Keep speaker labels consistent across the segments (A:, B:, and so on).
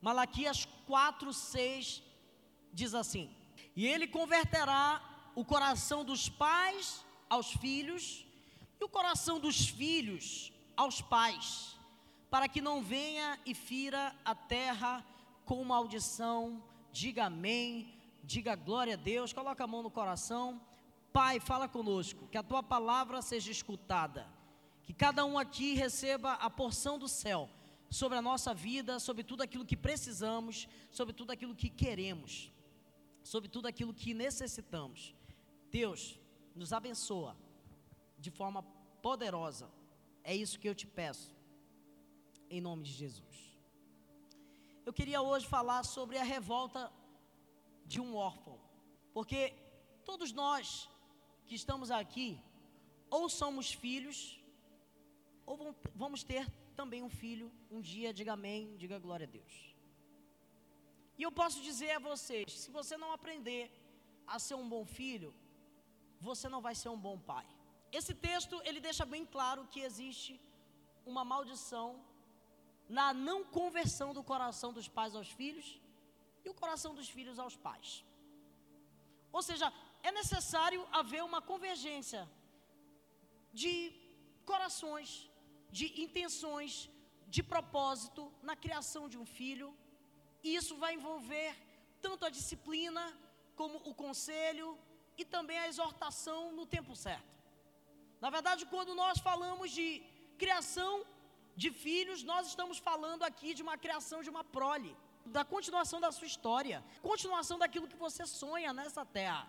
A: Malaquias 4, 6 diz assim: E ele converterá o coração dos pais aos filhos e o coração dos filhos aos pais, para que não venha e fira a terra com maldição. Diga amém, diga glória a Deus, coloca a mão no coração. Pai, fala conosco, que a tua palavra seja escutada, que cada um aqui receba a porção do céu sobre a nossa vida, sobre tudo aquilo que precisamos, sobre tudo aquilo que queremos, sobre tudo aquilo que necessitamos. Deus, nos abençoa de forma poderosa. É isso que eu te peço, em nome de Jesus. Eu queria hoje falar sobre a revolta de um órfão, porque todos nós que estamos aqui, ou somos filhos, ou vamos ter também um filho, um dia, diga amém, diga glória a Deus. E eu posso dizer a vocês: se você não aprender a ser um bom filho, você não vai ser um bom pai. Esse texto ele deixa bem claro que existe uma maldição na não conversão do coração dos pais aos filhos e o coração dos filhos aos pais. Ou seja, é necessário haver uma convergência de corações, de intenções, de propósito na criação de um filho, e isso vai envolver tanto a disciplina, como o conselho e também a exortação no tempo certo. Na verdade, quando nós falamos de criação de filhos, nós estamos falando aqui de uma criação de uma prole, da continuação da sua história, continuação daquilo que você sonha nessa terra.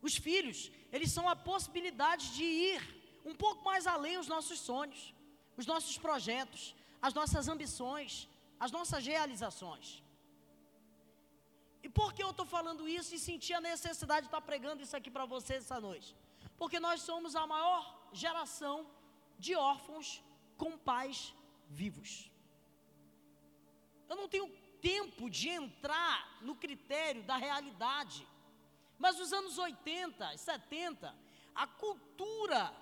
A: Os filhos, eles são a possibilidade de ir um pouco mais além os nossos sonhos os nossos projetos, as nossas ambições, as nossas realizações. E por que eu estou falando isso e senti a necessidade de estar pregando isso aqui para vocês essa noite? Porque nós somos a maior geração de órfãos com pais vivos. Eu não tenho tempo de entrar no critério da realidade, mas nos anos 80, 70, a cultura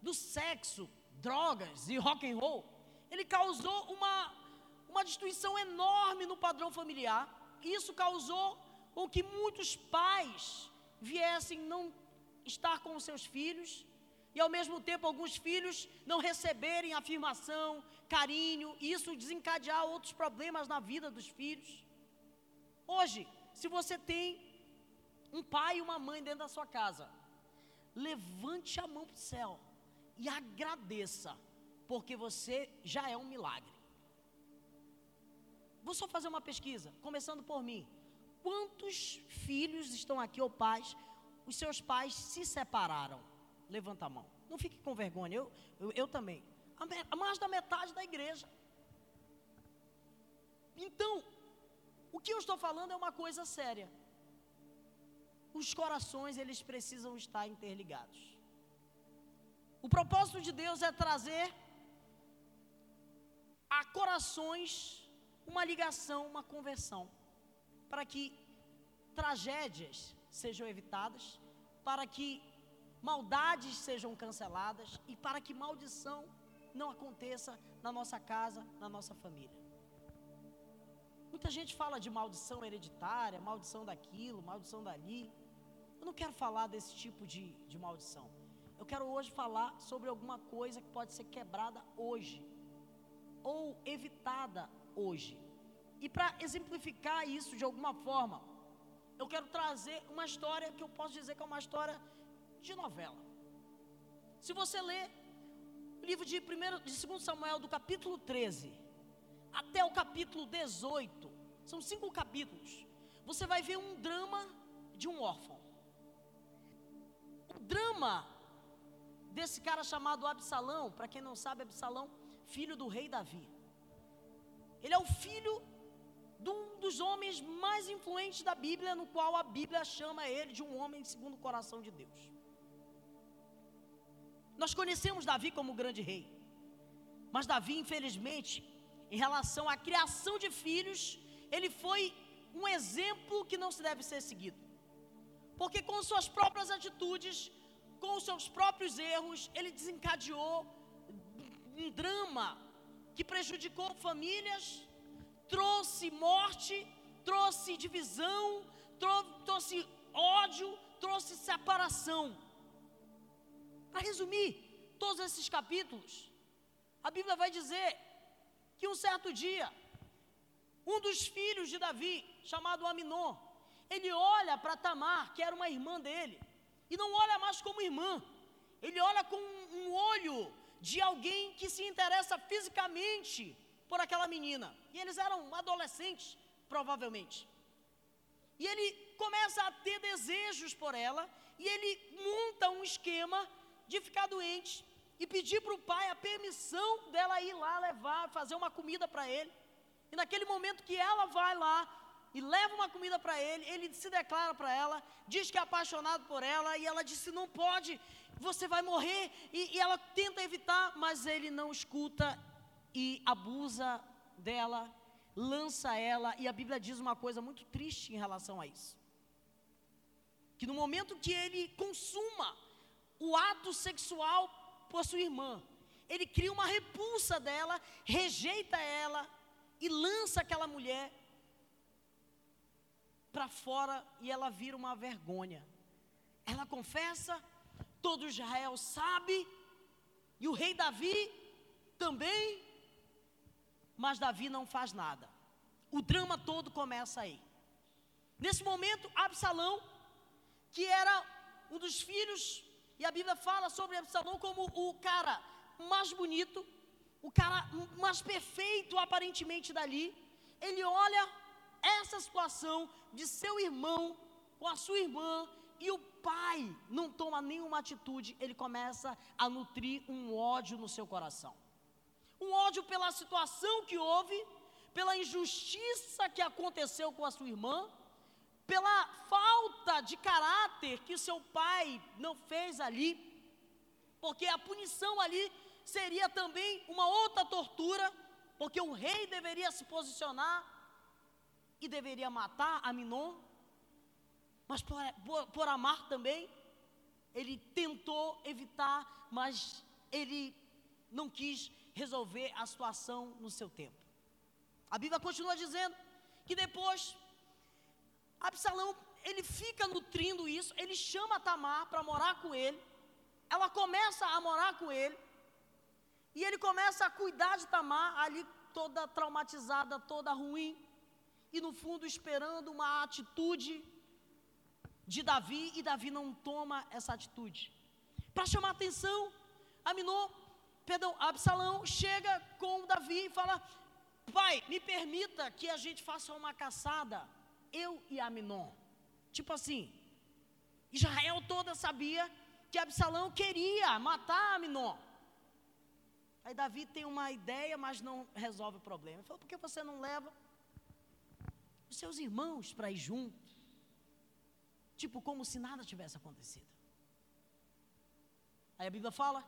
A: do sexo drogas e rock and roll, ele causou uma, uma destruição enorme no padrão familiar. Isso causou com que muitos pais viessem não estar com seus filhos e ao mesmo tempo alguns filhos não receberem afirmação, carinho, e isso desencadear outros problemas na vida dos filhos. Hoje, se você tem um pai e uma mãe dentro da sua casa, levante a mão para o céu e agradeça, porque você já é um milagre. Vou só fazer uma pesquisa, começando por mim. Quantos filhos estão aqui ou pais, os seus pais se separaram? Levanta a mão. Não fique com vergonha, eu, eu, eu também. A mais da metade da igreja. Então, o que eu estou falando é uma coisa séria. Os corações, eles precisam estar interligados. O propósito de Deus é trazer a corações uma ligação, uma conversão, para que tragédias sejam evitadas, para que maldades sejam canceladas e para que maldição não aconteça na nossa casa, na nossa família. Muita gente fala de maldição hereditária, maldição daquilo, maldição dali. Eu não quero falar desse tipo de, de maldição. Eu quero hoje falar sobre alguma coisa que pode ser quebrada hoje, ou evitada hoje. E para exemplificar isso de alguma forma, eu quero trazer uma história que eu posso dizer que é uma história de novela. Se você ler o livro de, primeiro, de 2 Samuel, do capítulo 13 até o capítulo 18, são cinco capítulos, você vai ver um drama de um órfão. O drama desse cara chamado Absalão, para quem não sabe, Absalão, filho do rei Davi. Ele é o filho de um dos homens mais influentes da Bíblia, no qual a Bíblia chama ele de um homem segundo o coração de Deus. Nós conhecemos Davi como grande rei, mas Davi, infelizmente, em relação à criação de filhos, ele foi um exemplo que não se deve ser seguido, porque com suas próprias atitudes, com os seus próprios erros, ele desencadeou um drama que prejudicou famílias, trouxe morte, trouxe divisão, trouxe ódio, trouxe separação. Para resumir todos esses capítulos, a Bíblia vai dizer que um certo dia, um dos filhos de Davi, chamado Aminon, ele olha para Tamar, que era uma irmã dele, e não olha mais como irmã, ele olha com um olho de alguém que se interessa fisicamente por aquela menina. E eles eram adolescentes, provavelmente. E ele começa a ter desejos por ela, e ele monta um esquema de ficar doente e pedir para o pai a permissão dela ir lá levar, fazer uma comida para ele. E naquele momento que ela vai lá e leva uma comida para ele, ele se declara para ela, diz que é apaixonado por ela, e ela disse: Não pode, você vai morrer. E, e ela tenta evitar, mas ele não escuta e abusa dela, lança ela, e a Bíblia diz uma coisa muito triste em relação a isso. Que no momento que ele consuma o ato sexual por sua irmã, ele cria uma repulsa dela, rejeita ela e lança aquela mulher para fora e ela vira uma vergonha. Ela confessa, todo Israel sabe, e o rei Davi também, mas Davi não faz nada. O drama todo começa aí. Nesse momento, Absalão, que era um dos filhos, e a Bíblia fala sobre Absalão como o cara mais bonito, o cara mais perfeito aparentemente dali, ele olha essa situação de seu irmão com a sua irmã e o pai não toma nenhuma atitude, ele começa a nutrir um ódio no seu coração. Um ódio pela situação que houve, pela injustiça que aconteceu com a sua irmã, pela falta de caráter que seu pai não fez ali, porque a punição ali seria também uma outra tortura, porque o rei deveria se posicionar e deveria matar Aminon, mas por, por, por amar também, ele tentou evitar, mas ele não quis resolver a situação no seu tempo. A Bíblia continua dizendo que depois Absalão ele fica nutrindo isso, ele chama Tamar para morar com ele, ela começa a morar com ele, e ele começa a cuidar de Tamar, ali toda traumatizada, toda ruim, e no fundo esperando uma atitude de Davi, e Davi não toma essa atitude. Para chamar atenção, Aminon, perdão, Absalão chega com Davi e fala: Pai, me permita que a gente faça uma caçada, eu e Aminon. Tipo assim, Israel toda sabia que Absalão queria matar Aminon. Aí Davi tem uma ideia, mas não resolve o problema. Ele falou: por que você não leva os seus irmãos para ir junto. Tipo, como se nada tivesse acontecido. Aí a Bíblia fala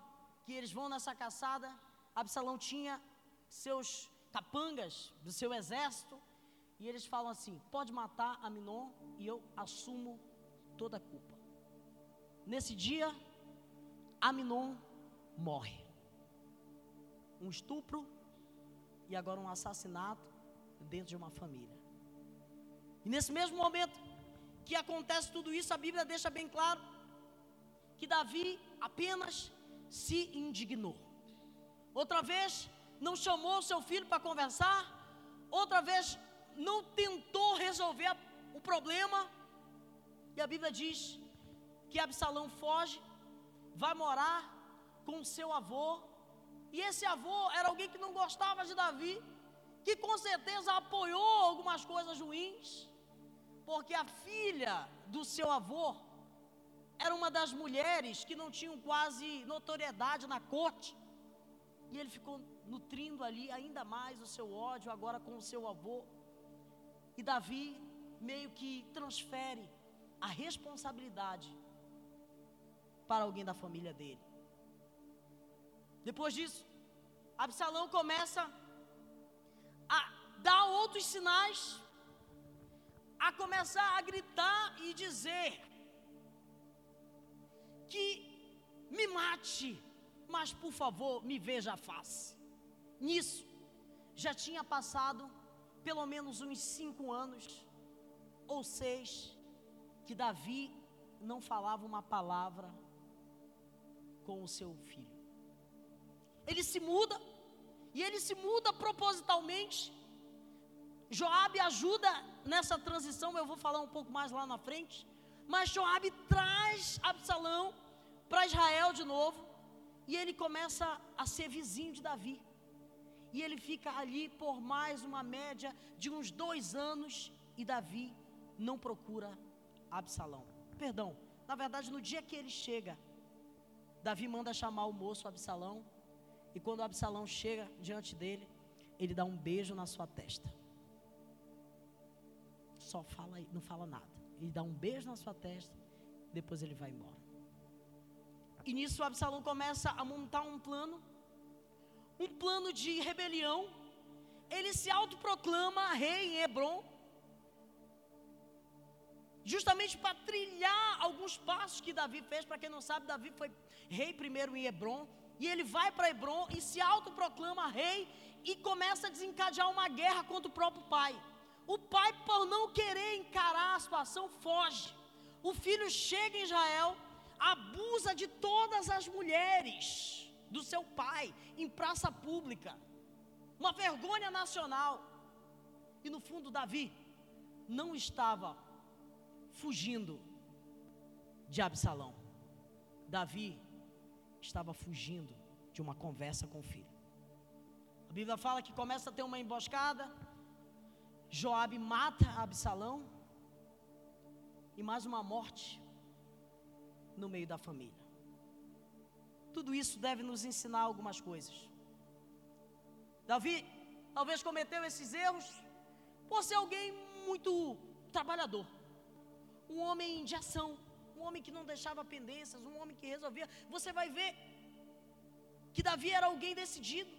A: que eles vão nessa caçada. Absalão tinha seus capangas do seu exército. E eles falam assim: pode matar Aminon e eu assumo toda a culpa. Nesse dia, Aminon morre. Um estupro e agora um assassinato dentro de uma família. E nesse mesmo momento que acontece tudo isso, a Bíblia deixa bem claro que Davi apenas se indignou. Outra vez, não chamou seu filho para conversar, outra vez, não tentou resolver o problema. E a Bíblia diz que Absalão foge, vai morar com seu avô, e esse avô era alguém que não gostava de Davi, que com certeza apoiou algumas coisas ruins porque a filha do seu avô era uma das mulheres que não tinham quase notoriedade na corte. E ele ficou nutrindo ali ainda mais o seu ódio agora com o seu avô. E Davi meio que transfere a responsabilidade para alguém da família dele. Depois disso, Absalão começa a dar outros sinais a começar a gritar e dizer que me mate, mas por favor me veja a face. Nisso, já tinha passado pelo menos uns cinco anos ou seis que Davi não falava uma palavra com o seu filho. Ele se muda, e ele se muda propositalmente. Joabe ajuda nessa transição, eu vou falar um pouco mais lá na frente. Mas Joabe traz Absalão para Israel de novo, e ele começa a ser vizinho de Davi. E ele fica ali por mais uma média de uns dois anos, e Davi não procura Absalão. Perdão, na verdade, no dia que ele chega, Davi manda chamar o moço Absalão, e quando Absalão chega diante dele, ele dá um beijo na sua testa. Só fala, não fala nada. Ele dá um beijo na sua testa, depois ele vai embora. E nisso Absalão começa a montar um plano, um plano de rebelião. Ele se autoproclama rei em Hebron, justamente para trilhar alguns passos que Davi fez. Para quem não sabe, Davi foi rei primeiro em Hebron, e ele vai para Hebron e se autoproclama rei e começa a desencadear uma guerra contra o próprio pai. O pai, por não querer encarar a situação, foge. O filho chega em Israel, abusa de todas as mulheres do seu pai em praça pública. Uma vergonha nacional. E no fundo, Davi não estava fugindo de Absalão. Davi estava fugindo de uma conversa com o filho. A Bíblia fala que começa a ter uma emboscada. Joabe mata Absalão e mais uma morte no meio da família. Tudo isso deve nos ensinar algumas coisas. Davi talvez cometeu esses erros por ser alguém muito trabalhador, um homem de ação, um homem que não deixava pendências, um homem que resolvia. Você vai ver que Davi era alguém decidido,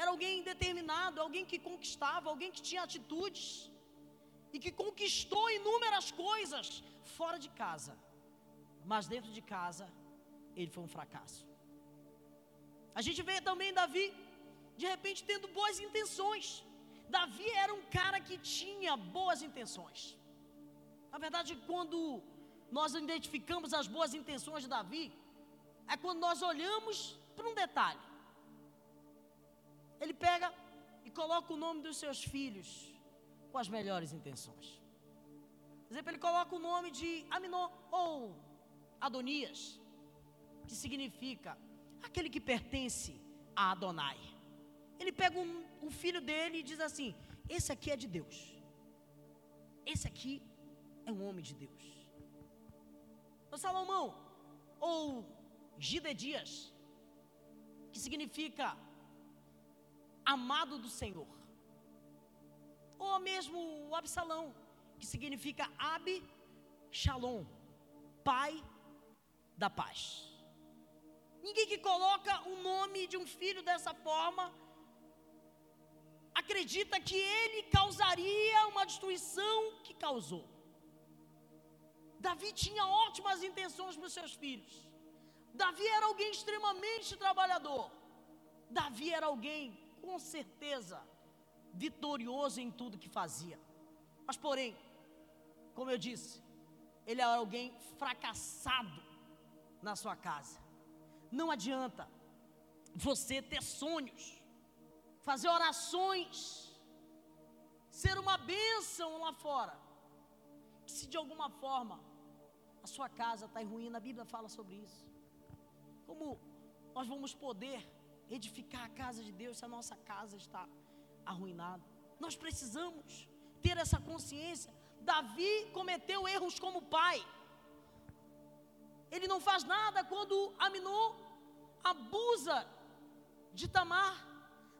A: era alguém determinado, alguém que conquistava, alguém que tinha atitudes e que conquistou inúmeras coisas fora de casa, mas dentro de casa ele foi um fracasso. A gente vê também Davi, de repente, tendo boas intenções. Davi era um cara que tinha boas intenções. Na verdade, quando nós identificamos as boas intenções de Davi, é quando nós olhamos para um detalhe. Ele pega e coloca o nome dos seus filhos com as melhores intenções. Por exemplo, ele coloca o nome de Aminô ou Adonias, que significa aquele que pertence a Adonai. Ele pega um, o filho dele e diz assim: Esse aqui é de Deus. Esse aqui é um homem de Deus. O Salomão, ou Gidedias, que significa amado do Senhor. Ou mesmo o Absalão, que significa Ab Shalom, pai da paz. Ninguém que coloca o nome de um filho dessa forma acredita que ele causaria uma destruição que causou. Davi tinha ótimas intenções para os seus filhos. Davi era alguém extremamente trabalhador. Davi era alguém, com certeza, vitorioso em tudo que fazia. Mas, porém, como eu disse, ele era alguém fracassado na sua casa. Não adianta você ter sonhos, fazer orações, ser uma bênção lá fora. Se de alguma forma a sua casa está em ruína, a Bíblia fala sobre isso. Como nós vamos poder edificar a casa de Deus se a nossa casa está arruinada? Nós precisamos ter essa consciência. Davi cometeu erros como pai. Ele não faz nada quando Aminô abusa de Tamar.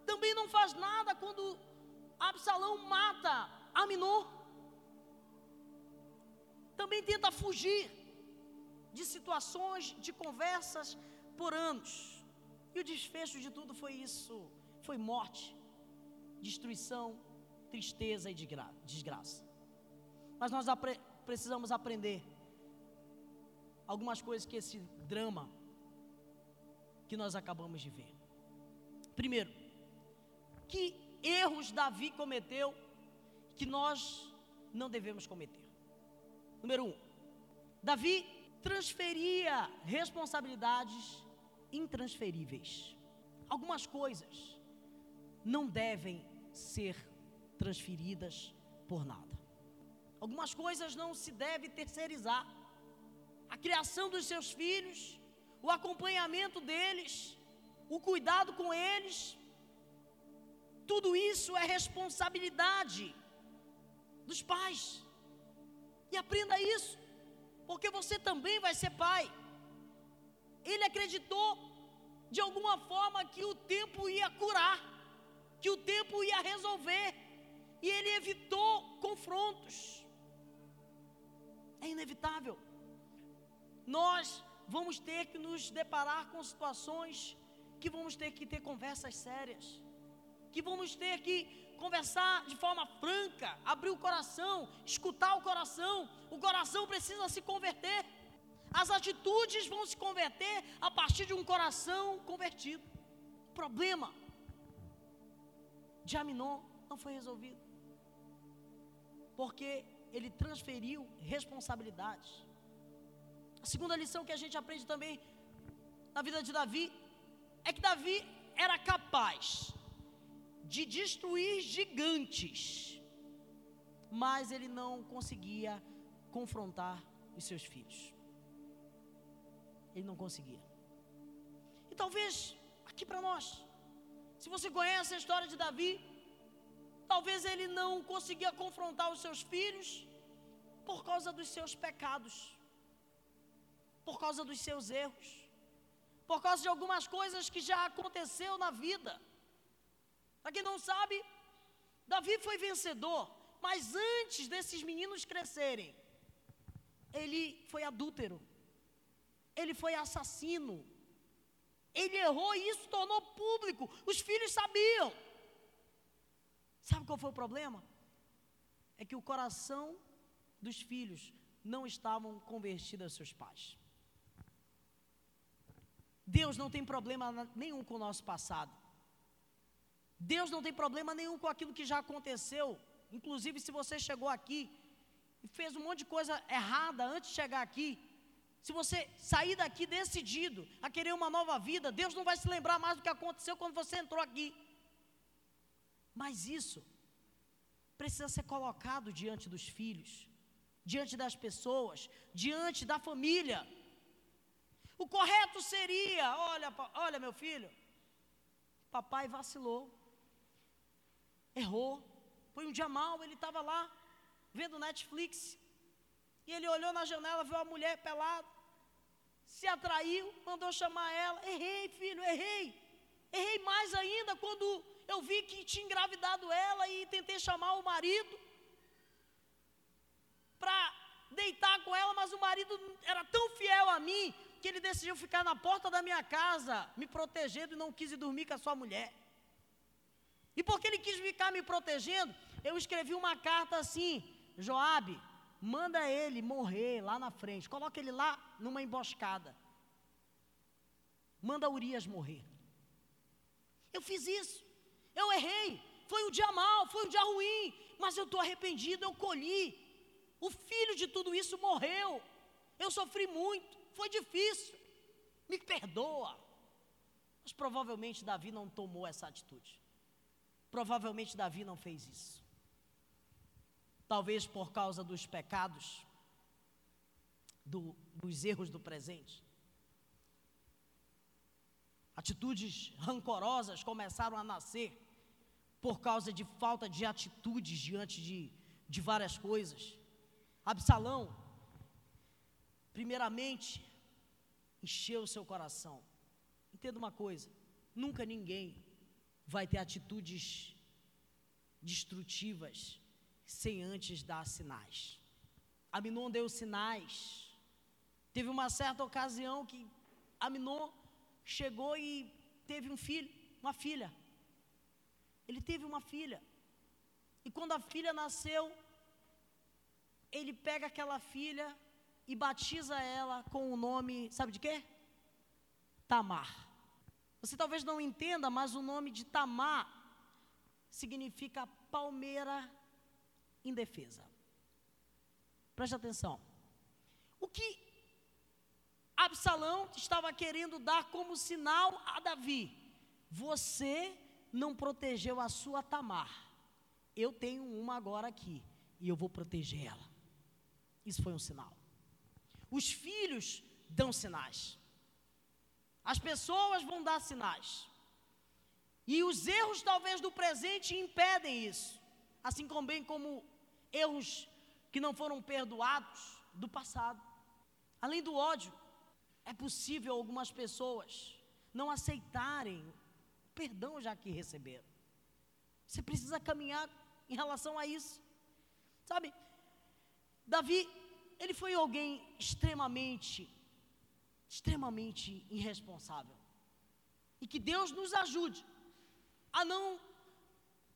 A: Também não faz nada quando Absalão mata Aminô. Também tenta fugir de situações, de conversas por anos. E o desfecho de tudo foi isso: foi morte, destruição, tristeza e desgraça. Mas nós apre precisamos aprender algumas coisas que esse drama que nós acabamos de ver. Primeiro, que erros Davi cometeu que nós não devemos cometer. Número um, Davi transferia responsabilidades intransferíveis. Algumas coisas não devem ser transferidas por nada. Algumas coisas não se deve terceirizar. A criação dos seus filhos, o acompanhamento deles, o cuidado com eles, tudo isso é responsabilidade dos pais. E aprenda isso, porque você também vai ser pai. Ele acreditou de alguma forma que o tempo ia curar, que o tempo ia resolver, e ele evitou confrontos. É inevitável. Nós vamos ter que nos deparar com situações que vamos ter que ter conversas sérias, que vamos ter que conversar de forma franca, abrir o coração, escutar o coração. O coração precisa se converter. As atitudes vão se converter a partir de um coração convertido. O problema de Aminon não foi resolvido. Porque ele transferiu responsabilidades. A segunda lição que a gente aprende também na vida de Davi é que Davi era capaz de destruir gigantes, mas ele não conseguia confrontar os seus filhos. Ele não conseguia. E talvez aqui para nós, se você conhece a história de Davi, talvez ele não conseguia confrontar os seus filhos por causa dos seus pecados, por causa dos seus erros, por causa de algumas coisas que já aconteceu na vida. Para quem não sabe, Davi foi vencedor, mas antes desses meninos crescerem, ele foi adúltero, ele foi assassino, ele errou e isso tornou público, os filhos sabiam. Sabe qual foi o problema? É que o coração dos filhos não estavam convertidos aos seus pais. Deus não tem problema nenhum com o nosso passado. Deus não tem problema nenhum com aquilo que já aconteceu. Inclusive, se você chegou aqui e fez um monte de coisa errada antes de chegar aqui, se você sair daqui decidido a querer uma nova vida, Deus não vai se lembrar mais do que aconteceu quando você entrou aqui. Mas isso precisa ser colocado diante dos filhos, diante das pessoas, diante da família. O correto seria: olha, olha, meu filho, papai vacilou, errou, foi um dia mal, ele estava lá vendo Netflix, e ele olhou na janela, viu a mulher pelada, se atraiu, mandou chamar ela. Errei, filho, errei. Errei mais ainda quando eu vi que tinha engravidado ela e tentei chamar o marido para deitar com ela, mas o marido era tão fiel a mim que ele decidiu ficar na porta da minha casa, me protegendo e não quis ir dormir com a sua mulher. E porque ele quis ficar me protegendo, eu escrevi uma carta assim: Joabe, manda ele morrer lá na frente, coloca ele lá numa emboscada. Manda Urias morrer. Eu fiz isso, eu errei, foi um dia mal, foi um dia ruim, mas eu estou arrependido, eu colhi. O filho de tudo isso morreu. Eu sofri muito, foi difícil. Me perdoa. Mas provavelmente Davi não tomou essa atitude. Provavelmente Davi não fez isso. Talvez por causa dos pecados, do, dos erros do presente. Atitudes rancorosas começaram a nascer por causa de falta de atitudes diante de, de várias coisas. Absalão, primeiramente, encheu o seu coração. Entenda uma coisa: nunca ninguém vai ter atitudes destrutivas sem antes dar sinais. Aminon deu sinais. Teve uma certa ocasião que Aminon chegou e teve um filho, uma filha. Ele teve uma filha. E quando a filha nasceu, ele pega aquela filha e batiza ela com o nome, sabe de quê? Tamar. Você talvez não entenda, mas o nome de Tamar significa palmeira indefesa. Preste atenção. O que Absalão estava querendo dar como sinal a Davi: Você não protegeu a sua Tamar. Eu tenho uma agora aqui e eu vou proteger ela. Isso foi um sinal. Os filhos dão sinais. As pessoas vão dar sinais. E os erros, talvez, do presente impedem isso. Assim como bem como erros que não foram perdoados do passado. Além do ódio, é possível algumas pessoas não aceitarem o perdão já que receberam. Você precisa caminhar em relação a isso. Sabe, Davi, ele foi alguém extremamente, extremamente irresponsável. E que Deus nos ajude a não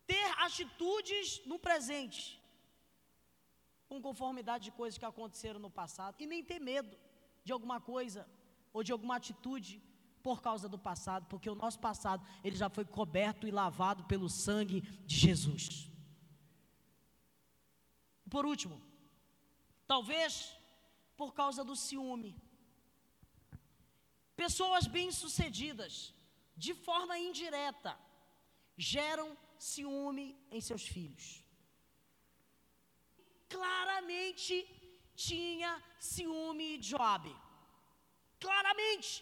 A: ter atitudes no presente, com conformidade de coisas que aconteceram no passado, e nem ter medo de alguma coisa ou de alguma atitude por causa do passado, porque o nosso passado ele já foi coberto e lavado pelo sangue de Jesus. Por último, talvez por causa do ciúme. Pessoas bem-sucedidas, de forma indireta, geram ciúme em seus filhos. Claramente tinha ciúme de Joabe. Claramente.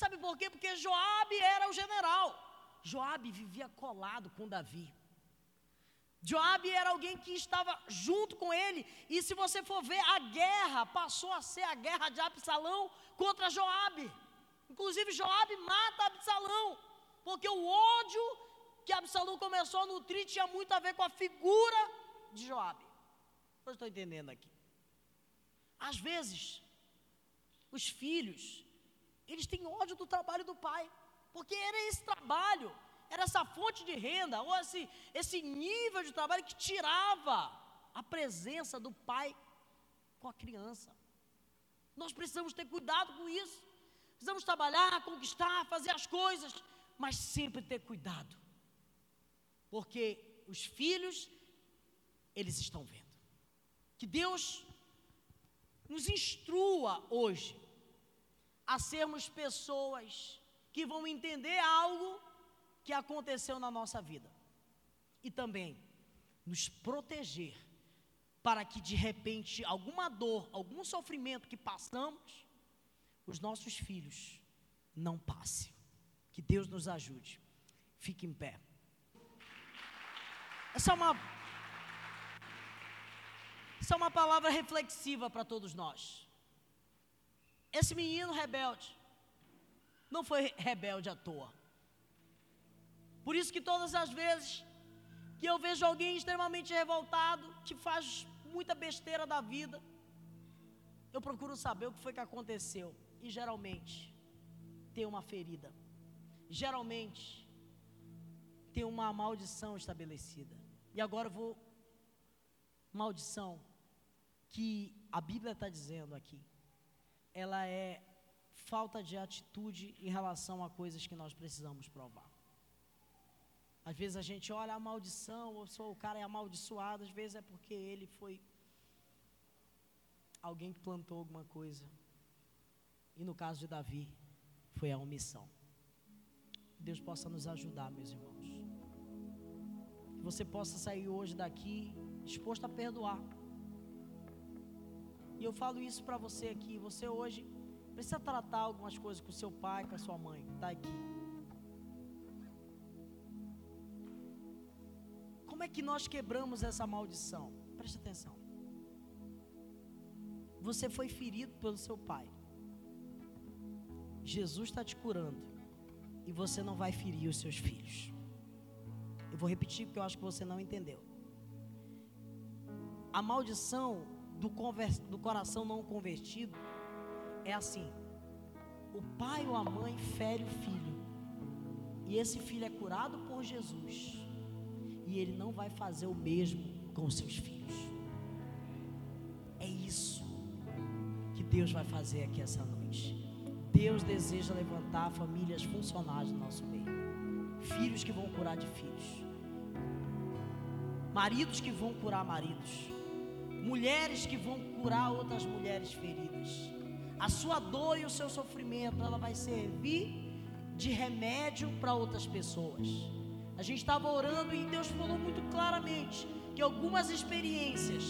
A: Sabe por quê? Porque Joabe era o general. Joabe vivia colado com Davi. Joabe era alguém que estava junto com ele, e se você for ver, a guerra passou a ser a guerra de Absalão contra Joabe. Inclusive Joabe mata Absalão, porque o ódio que Absalão começou a nutrir tinha muito a ver com a figura de Joabe. Eu estou entendendo aqui. Às vezes, os filhos, eles têm ódio do trabalho do pai, porque era esse trabalho, era essa fonte de renda, ou esse, esse nível de trabalho que tirava a presença do pai com a criança. Nós precisamos ter cuidado com isso. Precisamos trabalhar, conquistar, fazer as coisas, mas sempre ter cuidado. Porque os filhos, eles estão vendo. Que Deus nos instrua hoje a sermos pessoas que vão entender algo que aconteceu na nossa vida e também nos proteger para que de repente alguma dor, algum sofrimento que passamos, os nossos filhos não passem. Que Deus nos ajude. Fique em pé. Essa é uma essa é uma palavra reflexiva para todos nós. Esse menino rebelde não foi rebelde à toa. Por isso que todas as vezes que eu vejo alguém extremamente revoltado, que faz muita besteira da vida, eu procuro saber o que foi que aconteceu. E geralmente tem uma ferida. Geralmente tem uma maldição estabelecida. E agora eu vou. Maldição que a Bíblia está dizendo aqui, ela é falta de atitude em relação a coisas que nós precisamos provar. Às vezes a gente olha a maldição, ou só o cara é amaldiçoado, às vezes é porque ele foi alguém que plantou alguma coisa. E no caso de Davi, foi a omissão. Deus possa nos ajudar, meus irmãos. Você possa sair hoje daqui disposto a perdoar. E eu falo isso para você aqui. Você hoje precisa tratar algumas coisas com seu pai, com a sua mãe, que está aqui. Como é que nós quebramos essa maldição? Preste atenção. Você foi ferido pelo seu pai. Jesus está te curando. E você não vai ferir os seus filhos. Eu vou repetir porque eu acho que você não entendeu. A maldição do, do coração não convertido é assim: o pai ou a mãe fere o filho, e esse filho é curado por Jesus e ele não vai fazer o mesmo com seus filhos. É isso que Deus vai fazer aqui essa noite. Deus deseja levantar famílias funcionais no nosso meio, filhos que vão curar de filhos. maridos que vão curar maridos, mulheres que vão curar outras mulheres feridas. A sua dor e o seu sofrimento, ela vai servir de remédio para outras pessoas. A gente estava orando e Deus falou muito claramente que algumas experiências,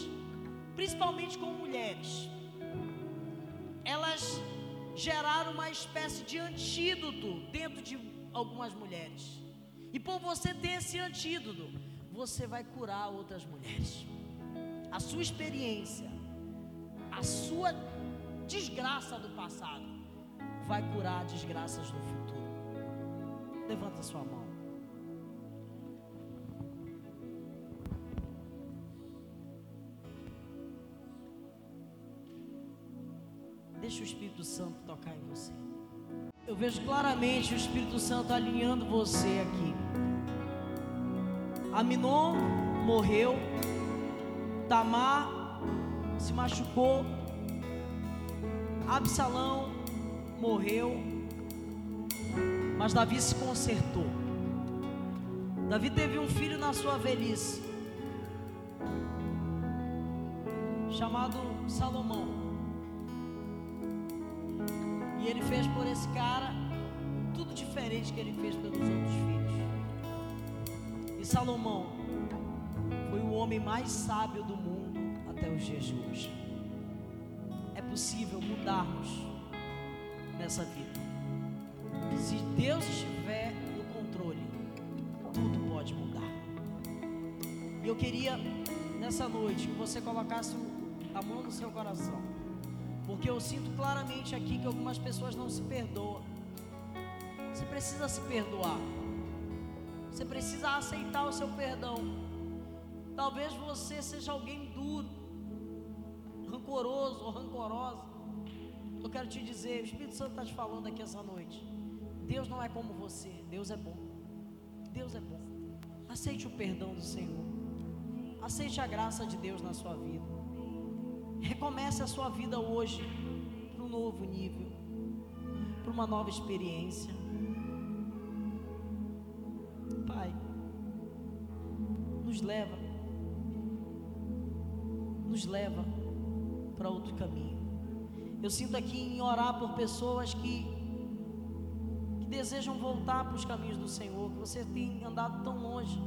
A: principalmente com mulheres, elas geraram uma espécie de antídoto dentro de algumas mulheres. E por você ter esse antídoto, você vai curar outras mulheres. A sua experiência, a sua desgraça do passado, vai curar desgraças do futuro. Levanta sua mão. Deixa o Espírito Santo tocar em você. Eu vejo claramente o Espírito Santo alinhando você aqui. Aminon morreu, Tamar se machucou, Absalão morreu, mas Davi se consertou. Davi teve um filho na sua velhice, chamado Salomão. E ele fez por esse cara tudo diferente que ele fez pelos outros filhos. Salomão foi o homem mais sábio do mundo até os dias de hoje. É possível mudarmos nessa vida. Se Deus estiver no controle, tudo pode mudar. E eu queria nessa noite que você colocasse a mão no seu coração, porque eu sinto claramente aqui que algumas pessoas não se perdoam. Você precisa se perdoar. Você precisa aceitar o seu perdão. Talvez você seja alguém duro, rancoroso ou rancorosa. Eu quero te dizer, o Espírito Santo está te falando aqui essa noite. Deus não é como você, Deus é bom. Deus é bom. Aceite o perdão do Senhor. Aceite a graça de Deus na sua vida. Recomece a sua vida hoje para um novo nível, para uma nova experiência. Leva, nos leva para outro caminho. Eu sinto aqui em orar por pessoas que que desejam voltar para os caminhos do Senhor, que você tem andado tão longe,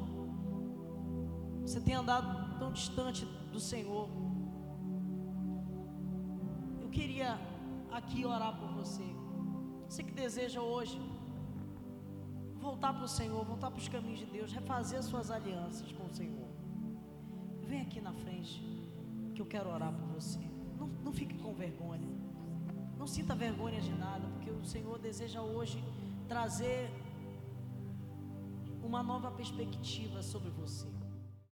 A: você tem andado tão distante do Senhor. Eu queria aqui orar por você, você que deseja hoje voltar para o Senhor, voltar para os caminhos de Deus, refazer suas alianças com o Senhor. Vem aqui na frente, que eu quero orar por você. Não, não fique com vergonha. Não sinta vergonha de nada, porque o Senhor deseja hoje trazer uma nova perspectiva sobre você.